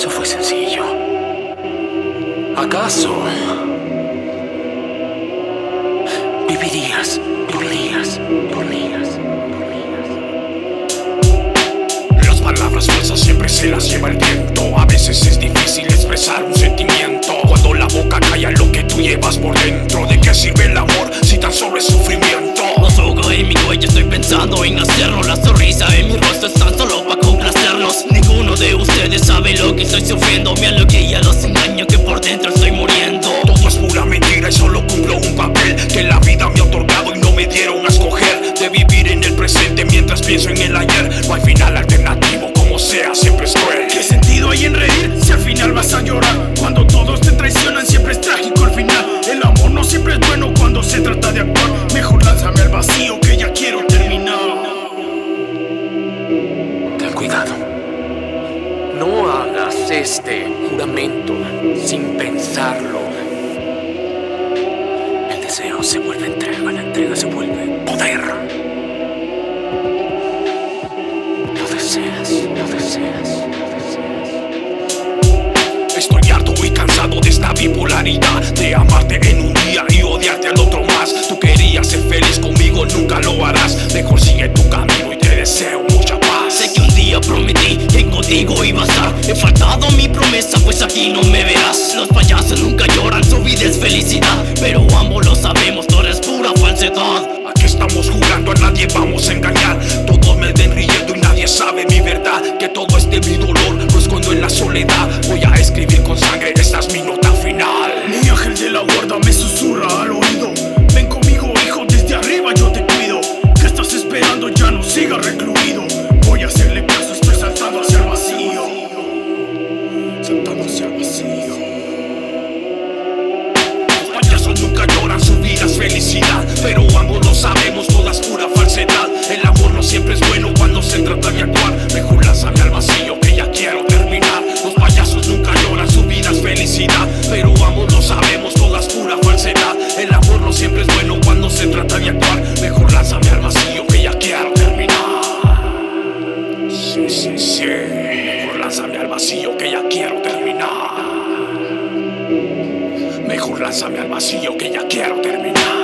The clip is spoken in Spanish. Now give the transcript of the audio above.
Eso fue sencillo. ¿Acaso vivirías, vivirías por mí? Las palabras falsas siempre se las lleva el viento. A veces es difícil expresar un de ustedes sabe lo que estoy sufriendo. Me alegría los engaños que por dentro estoy muriendo. Todo es pura mentira y solo cumplo un papel que la vida me ha otorgado y no me dieron a escoger. De vivir en el presente mientras pienso en el ayer. No hay final alternativo, como sea, siempre es cruel. ¿Qué sentido hay en reír se vuelve entrega, la entrega se vuelve poder. Lo deseas, lo deseas, deseas. Estoy harto y cansado de esta bipolaridad De amarte en un día y odiarte al otro más Tú querías ser feliz conmigo, nunca lo harás Mejor sigue tu camino y te deseo mucha paz Sé que un día prometí que contigo iba a estar. He faltado mi promesa, pues aquí no me Pero ambos lo sabemos, toda es pura falsedad. El amor no siempre es bueno cuando se trata de actuar. Mejor lánzame al vacío que ya quiero terminar. Los payasos nunca lloran, su vida es felicidad Pero ambos lo sabemos, toda es pura falsedad. El amor no siempre es bueno cuando se trata de actuar. Mejor lánzame al vacío que ya quiero terminar. Sí, sí, sí. Mejor lánzame al vacío que ya quiero terminar. Mejor lánzame al vacío que ya quiero terminar.